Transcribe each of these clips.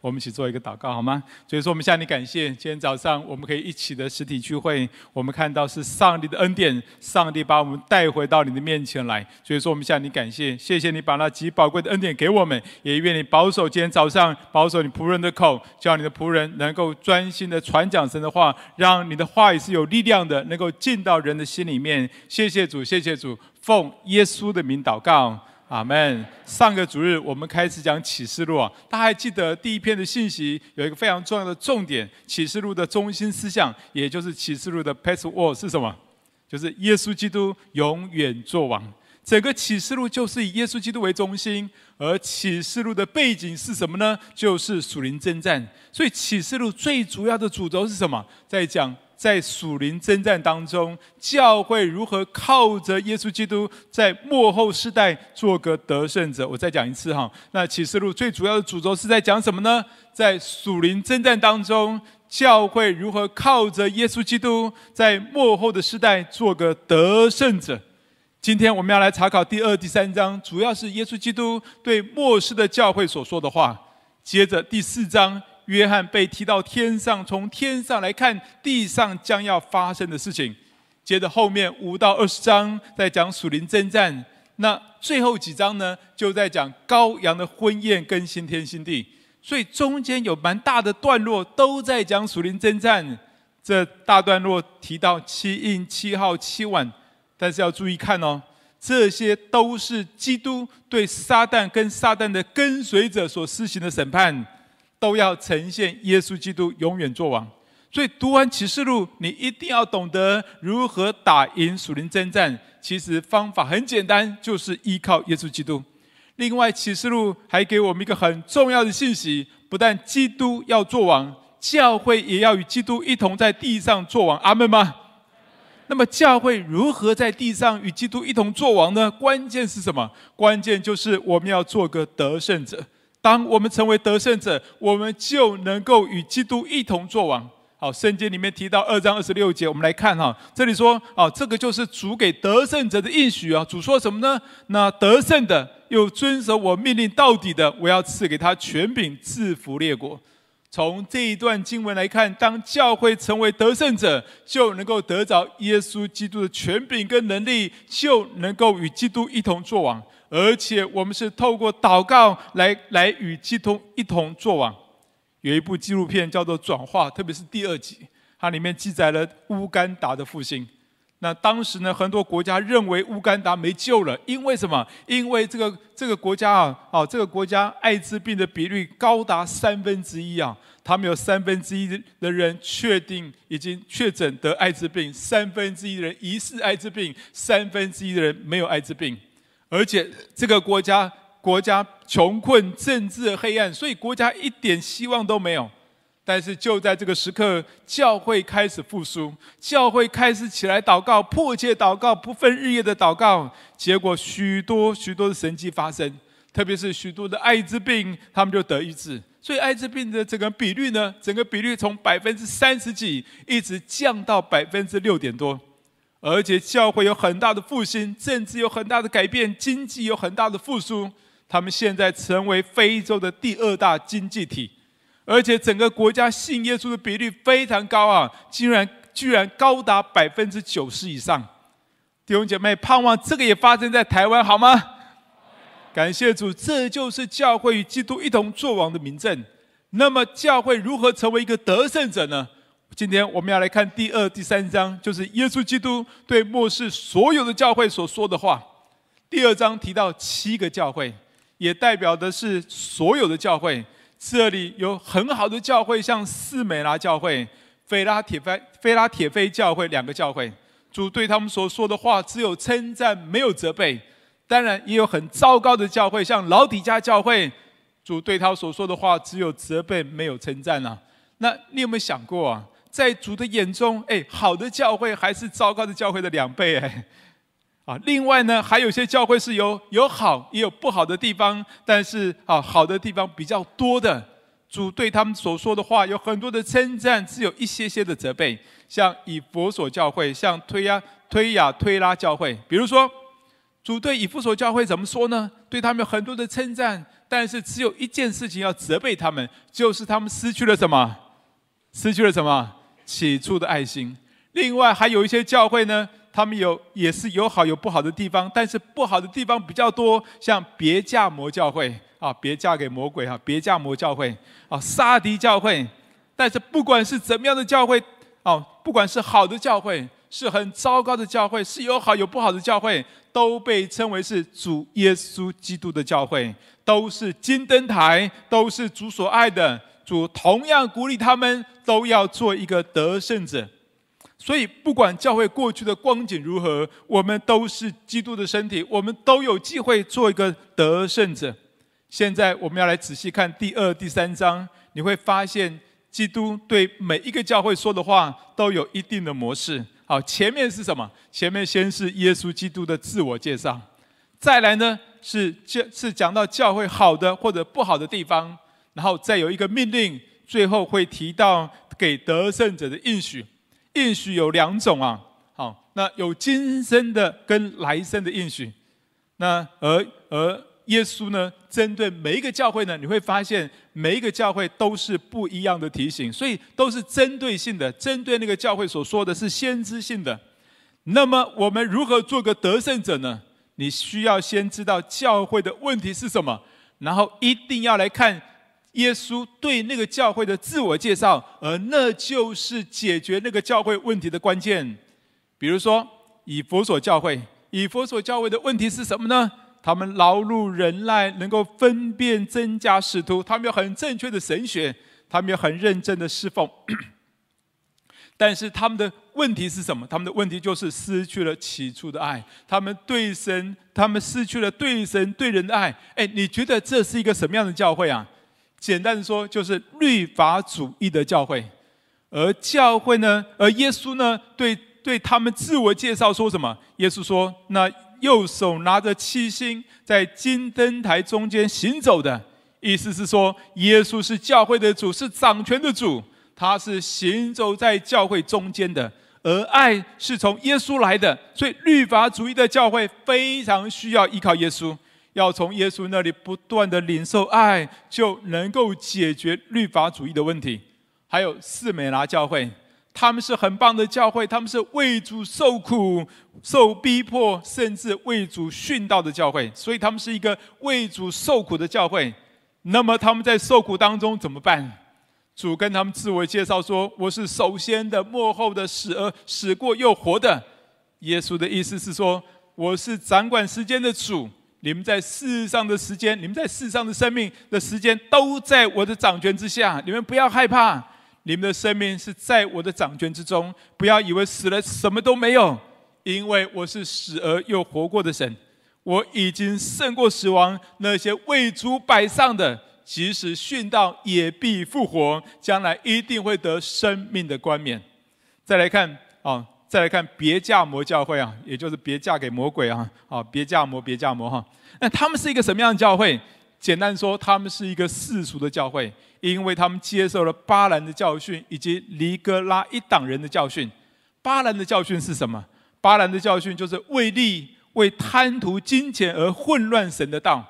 我们一起做一个祷告好吗？所以说，我们向你感谢。今天早上我们可以一起的实体聚会，我们看到是上帝的恩典，上帝把我们带回到你的面前来。所以说，我们向你感谢，谢谢你把那极宝贵的恩典给我们，也愿你保守今天早上，保守你仆人的口，叫你的仆人能够专心的传讲神的话，让你的话语是有力量的，能够进到人的心里面。谢谢主，谢谢主，奉耶稣的名祷告。阿门。上个主日我们开始讲启示录啊，大家还记得第一篇的信息有一个非常重要的重点，启示录的中心思想，也就是启示录的 password 是什么？就是耶稣基督永远作王。整个启示录就是以耶稣基督为中心，而启示录的背景是什么呢？就是属灵征战。所以启示录最主要的主轴是什么？在讲。在属灵征战当中，教会如何靠着耶稣基督在末后世代做个得胜者？我再讲一次哈。那启示录最主要的主轴是在讲什么呢？在属灵征战当中，教会如何靠着耶稣基督在末后的世代做个得胜者？今天我们要来查考第二、第三章，主要是耶稣基督对末世的教会所说的话。接着第四章。约翰被提到天上，从天上来看地上将要发生的事情。接着后面五到二十章在讲属灵征战，那最后几章呢，就在讲羔羊的婚宴跟新天新地。所以中间有蛮大的段落都在讲属灵征战。这大段落提到七印、七号、七碗，但是要注意看哦，这些都是基督对撒旦跟撒旦的跟随者所施行的审判。都要呈现耶稣基督永远作王，所以读完启示录，你一定要懂得如何打赢属灵征战。其实方法很简单，就是依靠耶稣基督。另外，启示录还给我们一个很重要的信息：不但基督要作王，教会也要与基督一同在地上作王。阿门吗？那么，教会如何在地上与基督一同作王呢？关键是什么？关键就是我们要做个得胜者。当我们成为得胜者，我们就能够与基督一同作王。好，圣经里面提到二章二十六节，我们来看哈，这里说啊，这个就是主给得胜者的应许啊。主说什么呢？那得胜的又遵守我命令到底的，我要赐给他权柄，制服列国。从这一段经文来看，当教会成为得胜者，就能够得着耶稣基督的权柄跟能力，就能够与基督一同作王。而且我们是透过祷告来来与基督一同作王。有一部纪录片叫做《转化》，特别是第二集，它里面记载了乌干达的复兴。那当时呢，很多国家认为乌干达没救了，因为什么？因为这个这个国家啊，哦，这个国家艾滋病的比率高达三分之一啊，他们有三分之一的人确定已经确诊得艾滋病，三分之一的人疑似艾滋病，三分之一的人没有艾滋病。而且这个国家国家穷困，政治黑暗，所以国家一点希望都没有。但是就在这个时刻，教会开始复苏，教会开始起来祷告，迫切祷告，不分日夜的祷告。结果许多许多的神迹发生，特别是许多的艾滋病，他们就得医治。所以艾滋病的整个比率呢，整个比率从百分之三十几，一直降到百分之六点多。而且教会有很大的复兴，政治有很大的改变，经济有很大的复苏。他们现在成为非洲的第二大经济体，而且整个国家信耶稣的比例非常高啊，竟然居然高达百分之九十以上。弟兄姐妹，盼望这个也发生在台湾，好吗？感谢主，这就是教会与基督一同作王的明证。那么，教会如何成为一个得胜者呢？今天我们要来看第二、第三章，就是耶稣基督对末世所有的教会所说的话。第二章提到七个教会，也代表的是所有的教会。这里有很好的教会，像士美拿教会、腓拉铁菲、腓拉铁非教会两个教会。主对他们所说的话只有称赞，没有责备。当然，也有很糟糕的教会，像老底嘉教会。主对他所说的话只有责备，没有称赞啊。那你有没有想过啊？在主的眼中，哎，好的教会还是糟糕的教会的两倍哎，啊，另外呢，还有些教会是有有好也有不好的地方，但是啊，好的地方比较多的，主对他们所说的话有很多的称赞，只有一些些的责备，像以弗所教会，像推亚推亚推拉教会，比如说，主对以弗所教会怎么说呢？对他们有很多的称赞，但是只有一件事情要责备他们，就是他们失去了什么？失去了什么？起初的爱心。另外还有一些教会呢，他们有也是有好有不好的地方，但是不好的地方比较多，像别嫁魔教会啊，别嫁给魔鬼哈，别嫁魔教会啊，杀敌教会。但是不管是怎么样的教会，哦，不管是好的教会，是很糟糕的教会，是有好有不好的教会，都被称为是主耶稣基督的教会，都是金灯台，都是主所爱的。主同样鼓励他们都要做一个得胜者。所以，不管教会过去的光景如何，我们都是基督的身体，我们都有机会做一个得胜者。现在，我们要来仔细看第二、第三章，你会发现，基督对每一个教会说的话都有一定的模式。好，前面是什么？前面先是耶稣基督的自我介绍，再来呢是教是讲到教会好的或者不好的地方，然后再有一个命令，最后会提到给得胜者的应许。应许有两种啊，好，那有今生的跟来生的应许。那而而耶稣呢，针对每一个教会呢，你会发现每一个教会都是不一样的提醒，所以都是针对性的，针对那个教会所说的是先知性的。那么我们如何做个得胜者呢？你需要先知道教会的问题是什么，然后一定要来看。耶稣对那个教会的自我介绍，而那就是解决那个教会问题的关键。比如说，以佛所教会，以佛所教会的问题是什么呢？他们劳碌忍耐，能够分辨真假使徒，他们有很正确的神学，他们有很认真的侍奉。但是他们的问题是什么？他们的问题就是失去了起初的爱。他们对神，他们失去了对神对人的爱。哎，你觉得这是一个什么样的教会啊？简单的说，就是律法主义的教会，而教会呢，而耶稣呢，对对他们自我介绍说什么？耶稣说：“那右手拿着七星，在金灯台中间行走的，意思是说，耶稣是教会的主，是掌权的主，他是行走在教会中间的，而爱是从耶稣来的，所以律法主义的教会非常需要依靠耶稣。”要从耶稣那里不断的领受爱，就能够解决律法主义的问题。还有士美拿教会，他们是很棒的教会，他们是为主受苦、受逼迫，甚至为主殉道的教会，所以他们是一个为主受苦的教会。那么他们在受苦当中怎么办？主跟他们自我介绍说：“我是首先的、末后的，死而死过又活的。”耶稣的意思是说：“我是掌管时间的主。”你们在世上的时间，你们在世上的生命的时间，都在我的掌权之下。你们不要害怕，你们的生命是在我的掌权之中。不要以为死了什么都没有，因为我是死而又活过的神。我已经胜过死亡。那些为主摆上的，即使殉道也必复活，将来一定会得生命的冠冕。再来看啊。再来看别嫁魔教会啊，也就是别嫁给魔鬼啊，啊，别嫁魔，别嫁魔哈。那他们是一个什么样的教会？简单说，他们是一个世俗的教会，因为他们接受了巴兰的教训以及尼哥拉一党人的教训。巴兰的教训是什么？巴兰的教训就是为利、为贪图金钱而混乱神的道。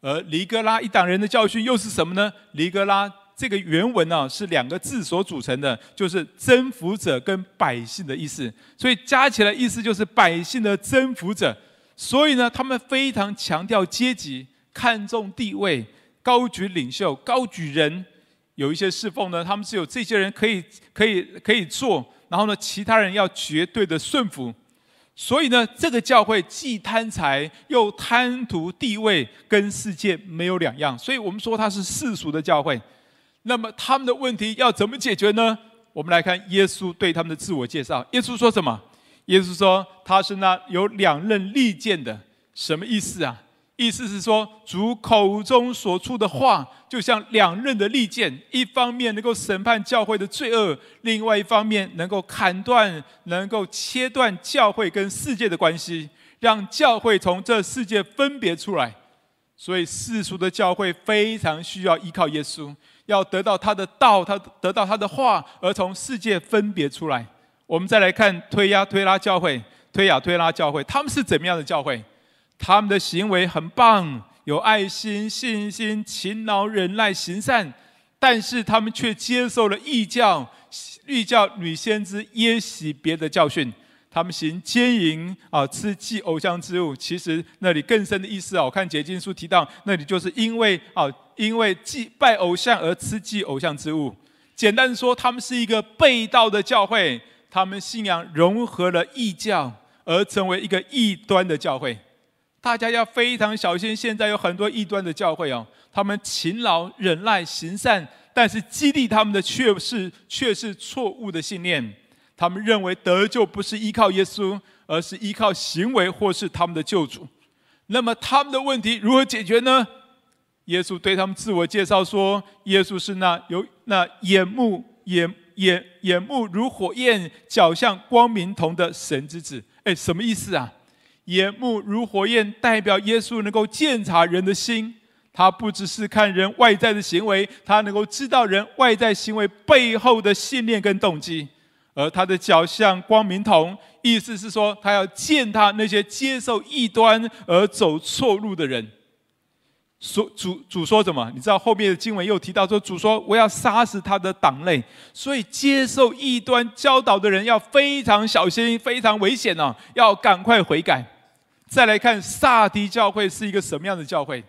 而尼哥拉一党人的教训又是什么呢？尼哥拉。这个原文呢、是两个字所组成的，就是征服者跟百姓的意思，所以加起来意思就是百姓的征服者。所以呢，他们非常强调阶级，看重地位，高举领袖，高举人。有一些侍奉呢，他们只有这些人可以可以可以做，然后呢，其他人要绝对的顺服。所以呢，这个教会既贪财又贪图地位，跟世界没有两样。所以我们说它是世俗的教会。那么他们的问题要怎么解决呢？我们来看耶稣对他们的自我介绍。耶稣说什么？耶稣说他是那有两刃利剑的。什么意思啊？意思是说主口中所出的话，就像两刃的利剑，一方面能够审判教会的罪恶，另外一方面能够砍断、能够切断教会跟世界的关系，让教会从这世界分别出来。所以世俗的教会非常需要依靠耶稣。要得到他的道，他得到他的话，而从世界分别出来。我们再来看推雅推拉教会，推雅推拉教会，他们是怎么样的教会？他们的行为很棒，有爱心、信心、勤劳、忍耐、行善，但是他们却接受了异教、异教女先知耶洗别的教训。他们行奸淫啊，吃祭偶像之物。其实那里更深的意思啊，我看解经书提到，那里就是因为啊，因为祭拜偶像而吃祭偶像之物。简单说，他们是一个背道的教会，他们信仰融合了异教，而成为一个异端的教会。大家要非常小心，现在有很多异端的教会哦，他们勤劳、忍耐、行善，但是激励他们的却是却是错误的信念。他们认为得救不是依靠耶稣，而是依靠行为或是他们的救主。那么他们的问题如何解决呢？耶稣对他们自我介绍说：“耶稣是那有那眼目眼眼眼目如火焰、脚像光明铜的神之子。”哎，什么意思啊？眼目如火焰，代表耶稣能够鉴察人的心。他不只是看人外在的行为，他能够知道人外在行为背后的信念跟动机。而他的脚像光明铜，意思是说，他要践踏那些接受异端而走错路的人。说主主说什么？你知道后面的经文又提到说，主说我要杀死他的党类。所以接受异端教导的人要非常小心，非常危险哦，要赶快悔改。再来看撒迪教会是一个什么样的教会？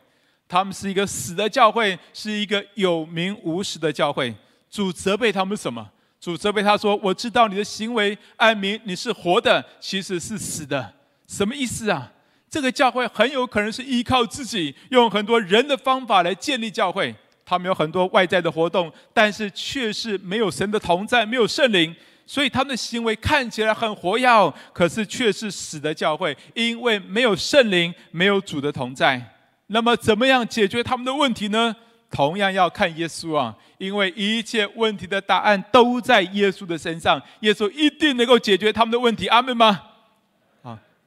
他们是一个死的教会，是一个有名无实的教会。主责备他们什么？主责备他说：“我知道你的行为，暗明你是活的，其实是死的。什么意思啊？这个教会很有可能是依靠自己，用很多人的方法来建立教会。他们有很多外在的活动，但是却是没有神的同在，没有圣灵，所以他们的行为看起来很活跃，可是却是死的教会，因为没有圣灵，没有主的同在。那么，怎么样解决他们的问题呢？”同样要看耶稣啊，因为一切问题的答案都在耶稣的身上，耶稣一定能够解决他们的问题。阿门吗？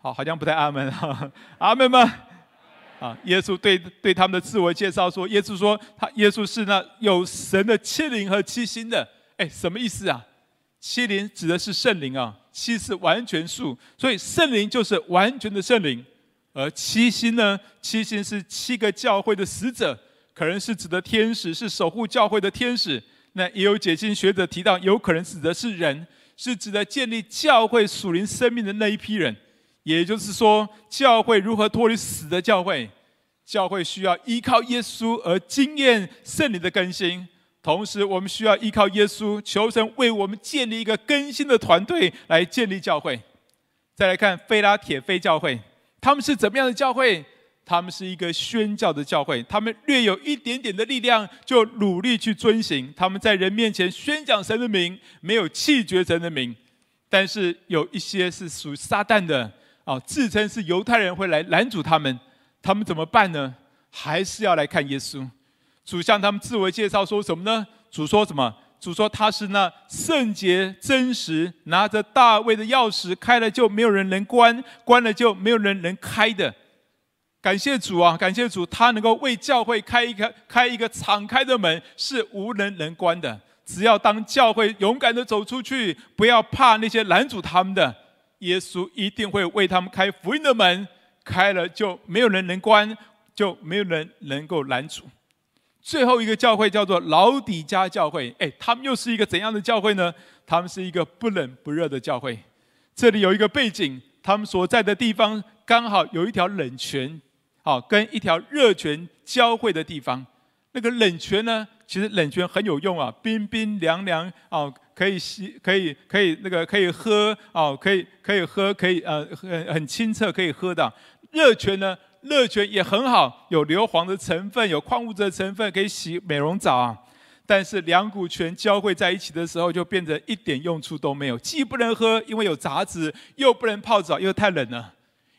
好，好像不太阿门哈，阿门吗？啊，耶稣对对他们的自我介绍说，耶稣说他耶稣是那有神的七灵和七星的。哎，什么意思啊？七灵指的是圣灵啊，七是完全数，所以圣灵就是完全的圣灵，而七星呢，七星是七个教会的使者。可能是指的天使，是守护教会的天使。那也有解经学者提到，有可能指的是人，是指的建立教会属灵生命的那一批人。也就是说，教会如何脱离死的教会？教会需要依靠耶稣而经验圣灵的更新，同时我们需要依靠耶稣，求神为我们建立一个更新的团队来建立教会。再来看菲拉铁非教会，他们是怎么样的教会？他们是一个宣教的教会，他们略有一点点的力量，就努力去遵行。他们在人面前宣讲神的名，没有弃绝神的名。但是有一些是属撒旦的啊，自称是犹太人会来拦阻他们，他们怎么办呢？还是要来看耶稣。主向他们自我介绍说什么呢？主说什么？主说他是那圣洁真实，拿着大卫的钥匙，开了就没有人能关，关了就没有人能开的。感谢主啊！感谢主，他能够为教会开一个开一个敞开的门，是无人能关的。只要当教会勇敢的走出去，不要怕那些拦阻他们的，耶稣一定会为他们开福音的门。开了就没有人能关，就没有人能够拦阻。最后一个教会叫做老底嘉教会，哎，他们又是一个怎样的教会呢？他们是一个不冷不热的教会。这里有一个背景，他们所在的地方刚好有一条冷泉。好，跟一条热泉交汇的地方，那个冷泉呢？其实冷泉很有用啊，冰冰凉凉哦，可以洗，可以可以那个可以喝哦，可以可以喝，可以呃很很清澈，可以喝的。热泉呢，热泉也很好，有硫磺的成分，有矿物质的成分，可以洗美容澡啊。但是两股泉交汇在一起的时候，就变得一点用处都没有，既不能喝，因为有杂质，又不能泡澡，因为太冷了，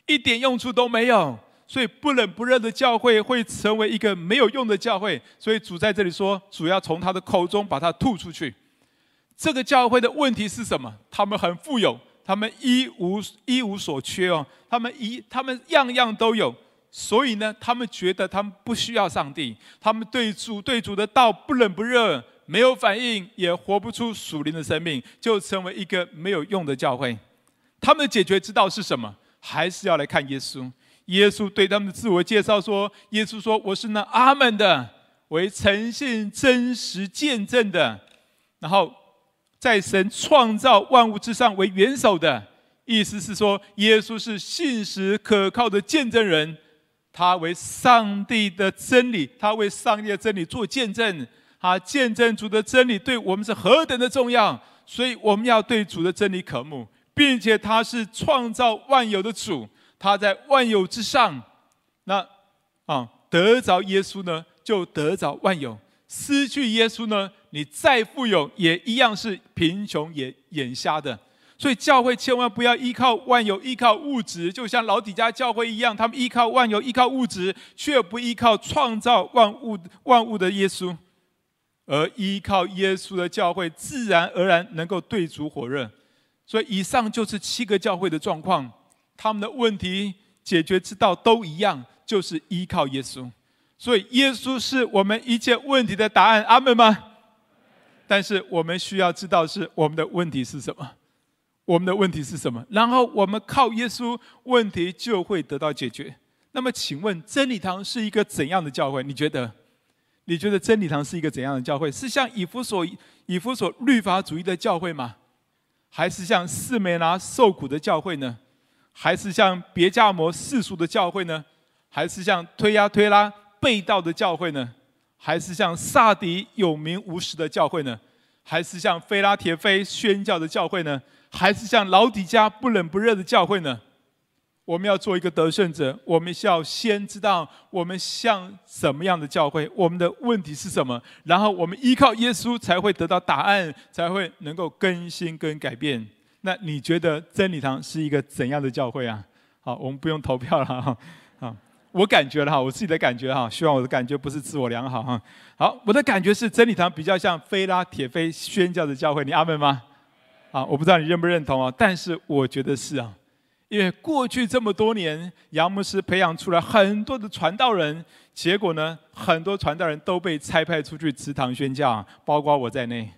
一点用处都没有。所以不冷不热的教会会成为一个没有用的教会。所以主在这里说，主要从他的口中把它吐出去。这个教会的问题是什么？他们很富有，他们一无一无所缺哦，他们一他们样样都有。所以呢，他们觉得他们不需要上帝，他们对主对主的道不冷不热，没有反应，也活不出属灵的生命，就成为一个没有用的教会。他们的解决之道是什么？还是要来看耶稣。耶稣对他们的自我介绍说：“耶稣说，我是那阿门的，为诚信真实见证的。然后，在神创造万物之上为元首的，意思是说，耶稣是信实可靠的见证人。他为上帝的真理，他为上帝的真理做见证。他见证主的真理对我们是何等的重要，所以我们要对主的真理渴慕，并且他是创造万有的主。”他在万有之上，那啊得着耶稣呢，就得着万有；失去耶稣呢，你再富有也一样是贫穷，也眼瞎的。所以教会千万不要依靠万有，依靠物质，就像老底家教会一样，他们依靠万有，依靠物质，却不依靠创造万物万物的耶稣，而依靠耶稣的教会，自然而然能够对主火热。所以以上就是七个教会的状况。他们的问题解决之道都一样，就是依靠耶稣。所以耶稣是我们一切问题的答案，阿门吗？但是我们需要知道是我们的问题是什么，我们的问题是什么，然后我们靠耶稣，问题就会得到解决。那么，请问真理堂是一个怎样的教会？你觉得？你觉得真理堂是一个怎样的教会？是像以弗所以弗所律法主义的教会吗？还是像士每拿受苦的教会呢？还是像别加摩世俗的教会呢？还是像推压推拉背道的教会呢？还是像撒底有名无实的教会呢？还是像菲拉铁非宣教的教会呢？还是像老底嘉不冷不热的教会呢？我们要做一个得胜者，我们需要先知道我们像什么样的教会，我们的问题是什么，然后我们依靠耶稣才会得到答案，才会能够更新跟改变。那你觉得真理堂是一个怎样的教会啊？好，我们不用投票了哈。好，我感觉了哈，我自己的感觉哈，希望我的感觉不是自我良好哈。好，我的感觉是真理堂比较像菲拉铁非宣教的教会，你阿门吗？啊，我不知道你认不认同啊，但是我觉得是啊，因为过去这么多年，杨牧师培养出来很多的传道人，结果呢，很多传道人都被差派出去祠堂宣教，啊包括我在内。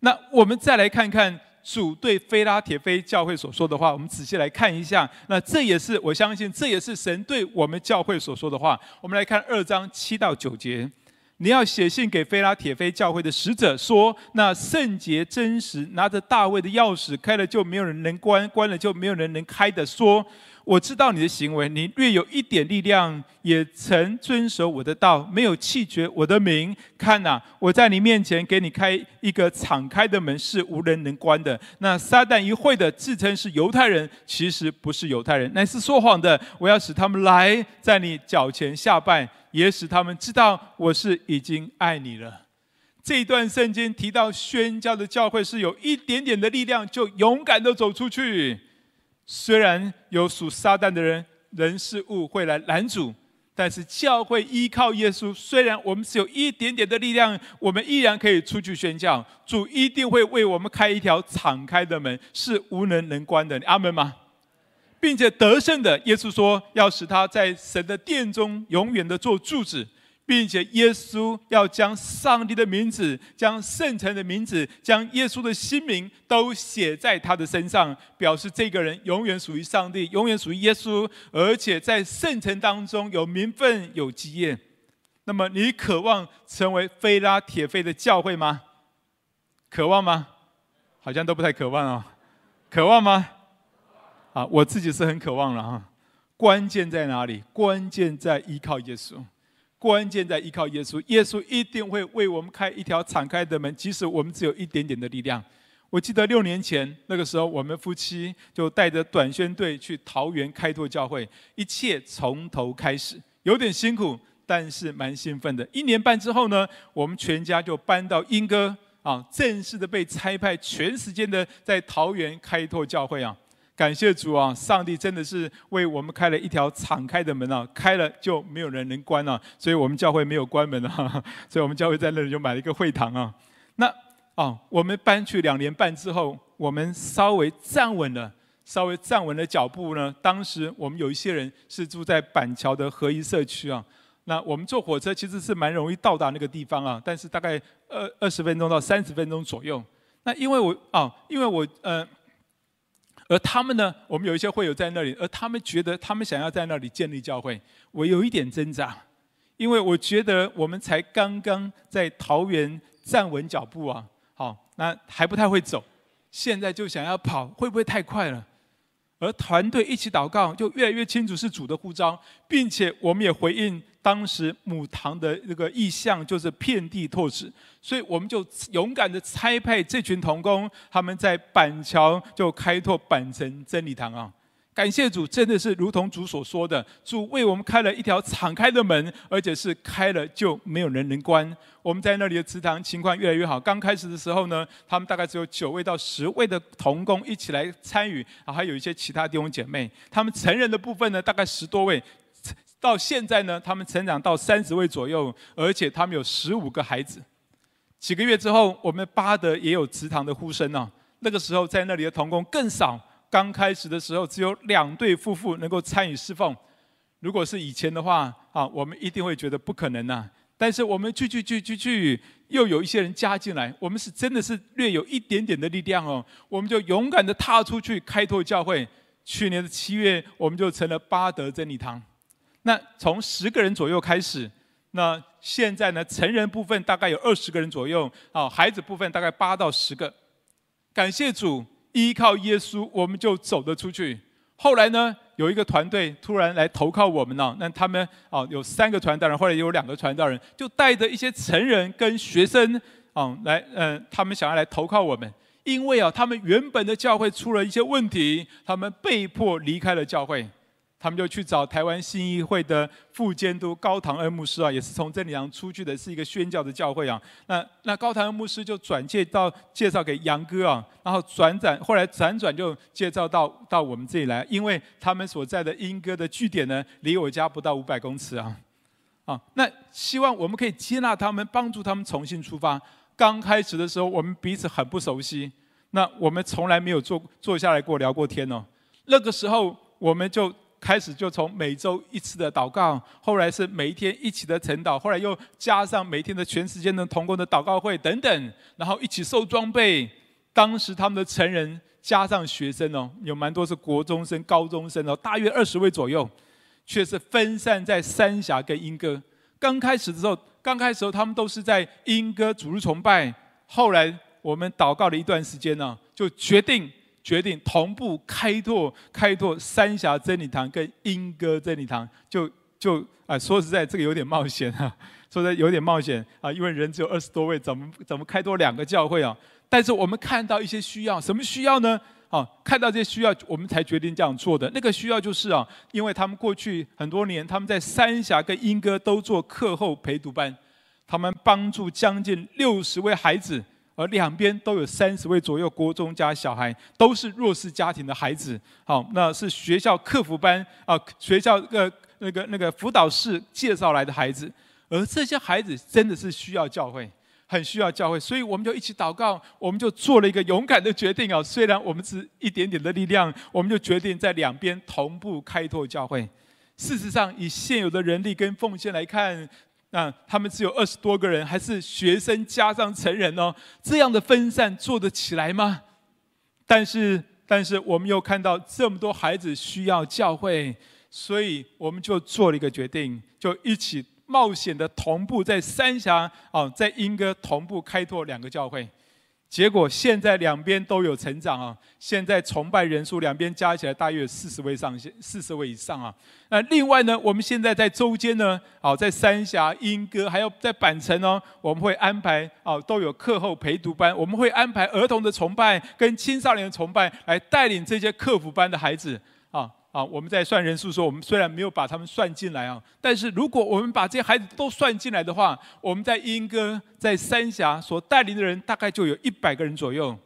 那我们再来看看。主对菲拉铁菲教会所说的话，我们仔细来看一下。那这也是我相信，这也是神对我们教会所说的话。我们来看二章七到九节：你要写信给菲拉铁菲教会的使者说，那圣洁真实，拿着大卫的钥匙，开了就没有人能关，关了就没有人能开的说。我知道你的行为，你略有一点力量，也曾遵守我的道，没有弃绝我的名。看哪，我在你面前给你开一个敞开的门，是无人能关的。那撒旦一会的自称是犹太人，其实不是犹太人，乃是说谎的。我要使他们来在你脚前下拜，也使他们知道我是已经爱你了。这一段圣经提到宣教的教会是有一点点的力量，就勇敢地走出去。虽然有属撒旦的人、人事物会来拦阻，但是教会依靠耶稣。虽然我们只有一点点的力量，我们依然可以出去宣教。主一定会为我们开一条敞开的门，是无人能关的。阿门吗？并且得胜的耶稣说，要使他在神的殿中永远的做柱子。并且耶稣要将上帝的名字、将圣城的名字、将耶稣的新名都写在他的身上，表示这个人永远属于上帝，永远属于耶稣，而且在圣城当中有名分、有基业。那么，你渴望成为菲拉铁非的教会吗？渴望吗？好像都不太渴望哦。渴望吗？啊，我自己是很渴望了哈。关键在哪里？关键在依靠耶稣。关键在依靠耶稣，耶稣一定会为我们开一条敞开的门，即使我们只有一点点的力量。我记得六年前那个时候，我们夫妻就带着短宣队去桃园开拓教会，一切从头开始，有点辛苦，但是蛮兴奋的。一年半之后呢，我们全家就搬到莺歌啊，正式的被差派，全时间的在桃园开拓教会啊。感谢主啊！上帝真的是为我们开了一条敞开的门啊，开了就没有人能关啊，所以我们教会没有关门啊，所以我们教会在那里就买了一个会堂啊。那啊，我们搬去两年半之后，我们稍微站稳了，稍微站稳了脚步呢。当时我们有一些人是住在板桥的合一社区啊，那我们坐火车其实是蛮容易到达那个地方啊，但是大概二二十分钟到三十分钟左右。那因为我啊，因为我呃。而他们呢，我们有一些会友在那里，而他们觉得他们想要在那里建立教会，我有一点挣扎，因为我觉得我们才刚刚在桃园站稳脚步啊，好，那还不太会走，现在就想要跑，会不会太快了？而团队一起祷告，就越来越清楚是主的呼召，并且我们也回应当时母堂的那个意向，就是遍地拓殖，所以我们就勇敢的差派这群童工，他们在板桥就开拓板城真理堂啊。感谢主，真的是如同主所说的，主为我们开了一条敞开的门，而且是开了就没有人能关。我们在那里的祠堂情况越来越好。刚开始的时候呢，他们大概只有九位到十位的童工一起来参与，啊，还有一些其他弟兄姐妹。他们成人的部分呢，大概十多位，到现在呢，他们成长到三十位左右，而且他们有十五个孩子。几个月之后，我们巴德也有祠堂的呼声呢。那个时候在那里的童工更少。刚开始的时候，只有两对夫妇能够参与侍奉。如果是以前的话，啊，我们一定会觉得不可能呐。但是我们去去去去去，又有一些人加进来，我们是真的是略有一点点的力量哦。我们就勇敢的踏出去开拓教会。去年的七月，我们就成了巴德真理堂。那从十个人左右开始，那现在呢，成人部分大概有二十个人左右，啊，孩子部分大概八到十个。感谢主。依靠耶稣，我们就走得出去。后来呢，有一个团队突然来投靠我们了。那他们啊，有三个传道人，后来有两个传道人，就带着一些成人跟学生啊来，嗯，他们想要来投靠我们，因为啊，他们原本的教会出了一些问题，他们被迫离开了教会。他们就去找台湾信义会的副监督高堂恩牧师啊，也是从真理堂出去的，是一个宣教的教会啊。那那高堂恩牧师就转介到介绍给杨哥啊，然后转转，后来辗转就介绍到到我们这里来，因为他们所在的莺歌的据点呢，离我家不到五百公尺啊。啊，那希望我们可以接纳他们，帮助他们重新出发。刚开始的时候，我们彼此很不熟悉，那我们从来没有坐坐下来过聊过天哦。那个时候我们就。开始就从每周一次的祷告，后来是每一天一起的晨祷，后来又加上每天的全时间的同工的祷告会等等，然后一起受装备。当时他们的成人加上学生哦，有蛮多是国中生、高中生哦，大约二十位左右，却是分散在三峡跟莺歌。刚开始的时候，刚开始的时候他们都是在莺歌主日崇拜，后来我们祷告了一段时间呢，就决定。决定同步开拓开拓三峡真理堂跟莺歌真理堂，就就啊说实在这个有点冒险啊，说实在有点冒险啊，因为人只有二十多位，怎么怎么开拓两个教会啊？但是我们看到一些需要，什么需要呢？啊，看到这些需要，我们才决定这样做的。那个需要就是啊，因为他们过去很多年，他们在三峡跟莺歌都做课后陪读班，他们帮助将近六十位孩子。而两边都有三十位左右国中加小孩，都是弱势家庭的孩子。好，那是学校客服班啊，学校个那个那个辅导室介绍来的孩子。而这些孩子真的是需要教会，很需要教会，所以我们就一起祷告，我们就做了一个勇敢的决定啊。虽然我们只一点点的力量，我们就决定在两边同步开拓教会。事实上，以现有的人力跟奉献来看。那他们只有二十多个人，还是学生加上成人哦，这样的分散做得起来吗？但是，但是我们又看到这么多孩子需要教会，所以我们就做了一个决定，就一起冒险的同步在三峡哦，在英歌同步开拓两个教会。结果现在两边都有成长啊！现在崇拜人数两边加起来大约四十位上限，四十位以上啊。那另外呢，我们现在在周间呢，好，在三峡、莺歌，还有在板城哦，我们会安排哦，都有课后陪读班，我们会安排儿童的崇拜跟青少年的崇拜，来带领这些课辅班的孩子啊。啊，我们在算人数说，我们虽然没有把他们算进来啊，但是如果我们把这些孩子都算进来的话，我们在莺歌、在三峡所带领的人大概就有一百个人左右。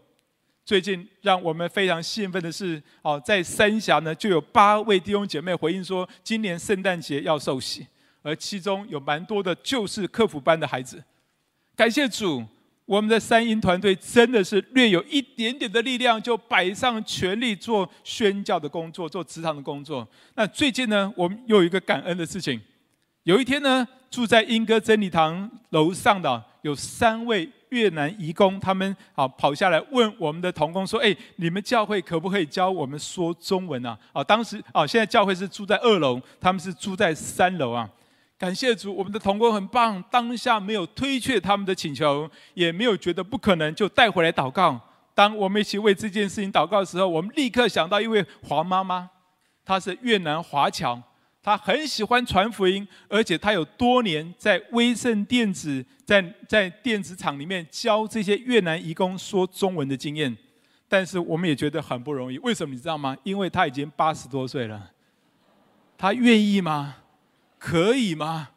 最近让我们非常兴奋的是，哦，在三峡呢就有八位弟兄姐妹回应说，今年圣诞节要受洗，而其中有蛮多的就是课辅班的孩子。感谢主。我们的三英团队真的是略有一点点的力量，就摆上全力做宣教的工作，做祠堂的工作。那最近呢，我们又有一个感恩的事情。有一天呢，住在莺歌真理堂楼上的有三位越南移工，他们啊跑下来问我们的同工说：“哎，你们教会可不可以教我们说中文啊？”啊，当时啊，现在教会是住在二楼，他们是住在三楼啊。感谢主，我们的同工很棒，当下没有推却他们的请求，也没有觉得不可能，就带回来祷告。当我们一起为这件事情祷告的时候，我们立刻想到一位黄妈妈，她是越南华侨。她很喜欢传福音，而且她有多年在威盛电子在在电子厂里面教这些越南移工说中文的经验，但是我们也觉得很不容易。为什么你知道吗？因为她已经八十多岁了，她愿意吗？可以吗？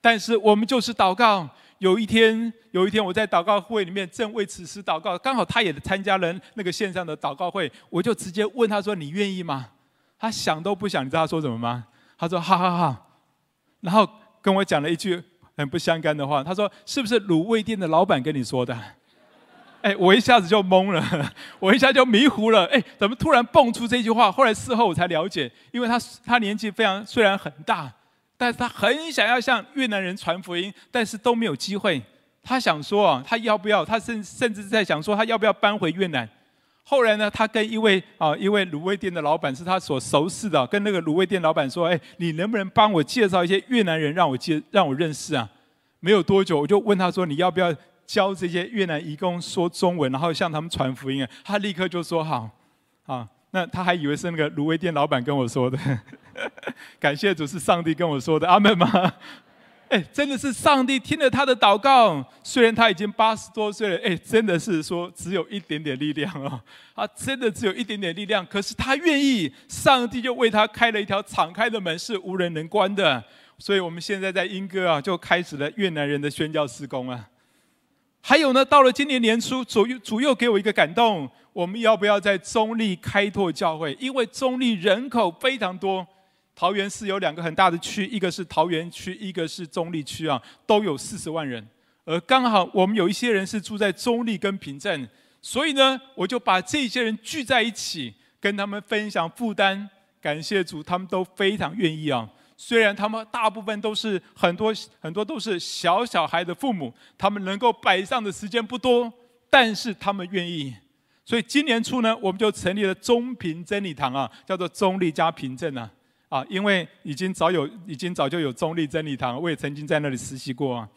但是我们就是祷告。有一天，有一天我在祷告会里面正为此事祷告，刚好他也参加了那个线上的祷告会，我就直接问他说：“你愿意吗？”他想都不想，你知道他说什么吗？他说：“好好好。”然后跟我讲了一句很不相干的话。他说：“是不是卤味店的老板跟你说的？”哎，我一下子就懵了，我一下就迷糊了。哎，怎么突然蹦出这句话？后来事后我才了解，因为他他年纪非常虽然很大，但是他很想要向越南人传福音，但是都没有机会。他想说啊，他要不要？他甚甚至在想说，他要不要搬回越南？后来呢，他跟一位啊一位卤味店的老板是他所熟识的，跟那个卤味店老板说：“哎，你能不能帮我介绍一些越南人让我介让我认识啊？”没有多久，我就问他说：“你要不要教这些越南移工说中文，然后向他们传福音啊？”他立刻就说：“好。”啊，那他还以为是那个卤味店老板跟我说的，感谢主是上帝跟我说的，阿门吗？哎，真的是上帝听了他的祷告。虽然他已经八十多岁了，哎，真的是说只有一点点力量哦。啊真的只有一点点力量，可是他愿意，上帝就为他开了一条敞开的门，是无人能关的。所以我们现在在莺歌啊，就开始了越南人的宣教事工啊。还有呢，到了今年年初，主又主又给我一个感动，我们要不要在中立开拓教会？因为中立人口非常多。桃园市有两个很大的区，一个是桃园区，一个是中立区啊，都有四十万人。而刚好我们有一些人是住在中立跟平镇，所以呢，我就把这些人聚在一起，跟他们分享负担。感谢主，他们都非常愿意啊。虽然他们大部分都是很多很多都是小小孩的父母，他们能够摆上的时间不多，但是他们愿意。所以今年初呢，我们就成立了中平真理堂啊，叫做中立加平镇啊。啊，因为已经早有，已经早就有中立真理堂，我也曾经在那里实习过啊。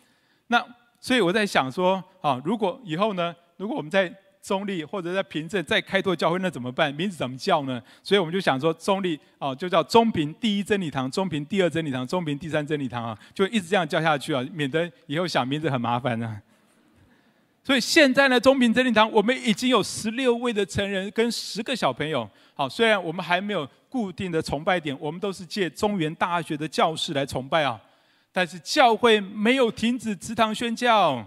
那所以我在想说，啊，如果以后呢，如果我们在中立或者在平镇再开拓教会，那怎么办？名字怎么叫呢？所以我们就想说，中立啊，就叫中平第一真理堂、中平第二真理堂、中平第三真理堂啊，就一直这样叫下去啊，免得以后想名字很麻烦呢、所以现在呢，中平真理堂我们已经有十六位的成人跟十个小朋友。好，虽然我们还没有。固定的崇拜点，我们都是借中原大学的教室来崇拜啊。但是教会没有停止祠堂宣教。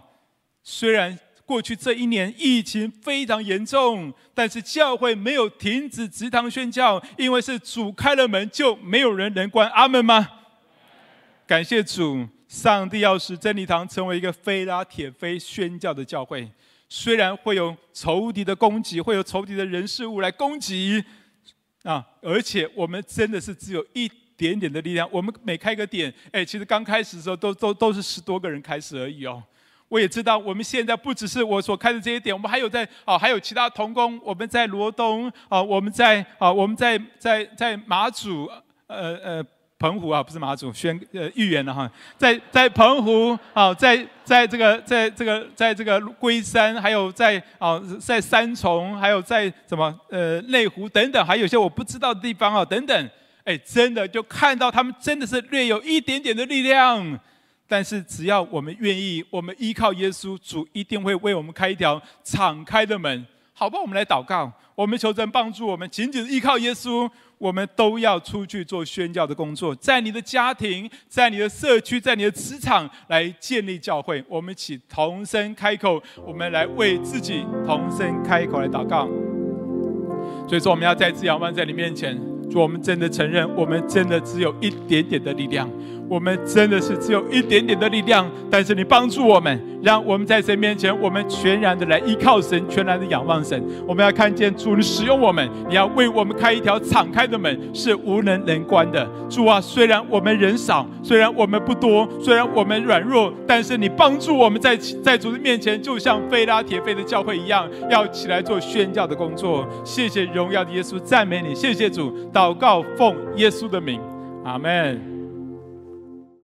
虽然过去这一年疫情非常严重，但是教会没有停止祠堂宣教，因为是主开了门，就没有人能关。阿门吗？感谢主，上帝要使真理堂成为一个非拉铁非宣教的教会。虽然会有仇敌的攻击，会有仇敌的人事物来攻击。啊！而且我们真的是只有一点点的力量。我们每开个点，哎，其实刚开始的时候都都都是十多个人开始而已哦。我也知道，我们现在不只是我所开的这些点，我们还有在啊，还有其他同工，我们在罗东啊，我们在啊，我们在在在马祖，呃呃。澎湖啊，不是马祖，宣呃预言了哈，在在澎湖啊，在在这个在这个在这个龟山，还有在啊在三重，还有在什么呃内湖等等，还有些我不知道的地方啊等等，哎，真的就看到他们真的是略有一点点的力量，但是只要我们愿意，我们依靠耶稣，主一定会为我们开一条敞开的门。好吧，我们来祷告，我们求神帮助我们，紧紧依靠耶稣。我们都要出去做宣教的工作，在你的家庭，在你的社区，在你的职场来建立教会。我们一起同声开口，我们来为自己同声开口来祷告。所以说，我们要再次仰望在你面前，说我们真的承认，我们真的只有一点点的力量。我们真的是只有一点点的力量，但是你帮助我们，让我们在神面前，我们全然的来依靠神，全然的仰望神。我们要看见主你使用我们，你要为我们开一条敞开的门，是无人能关的。主啊，虽然我们人少，虽然我们不多，虽然我们软弱，但是你帮助我们在在主的面前，就像非拉铁非的教会一样，要起来做宣教的工作。谢谢荣耀的耶稣，赞美你，谢谢主，祷告奉耶稣的名，阿门。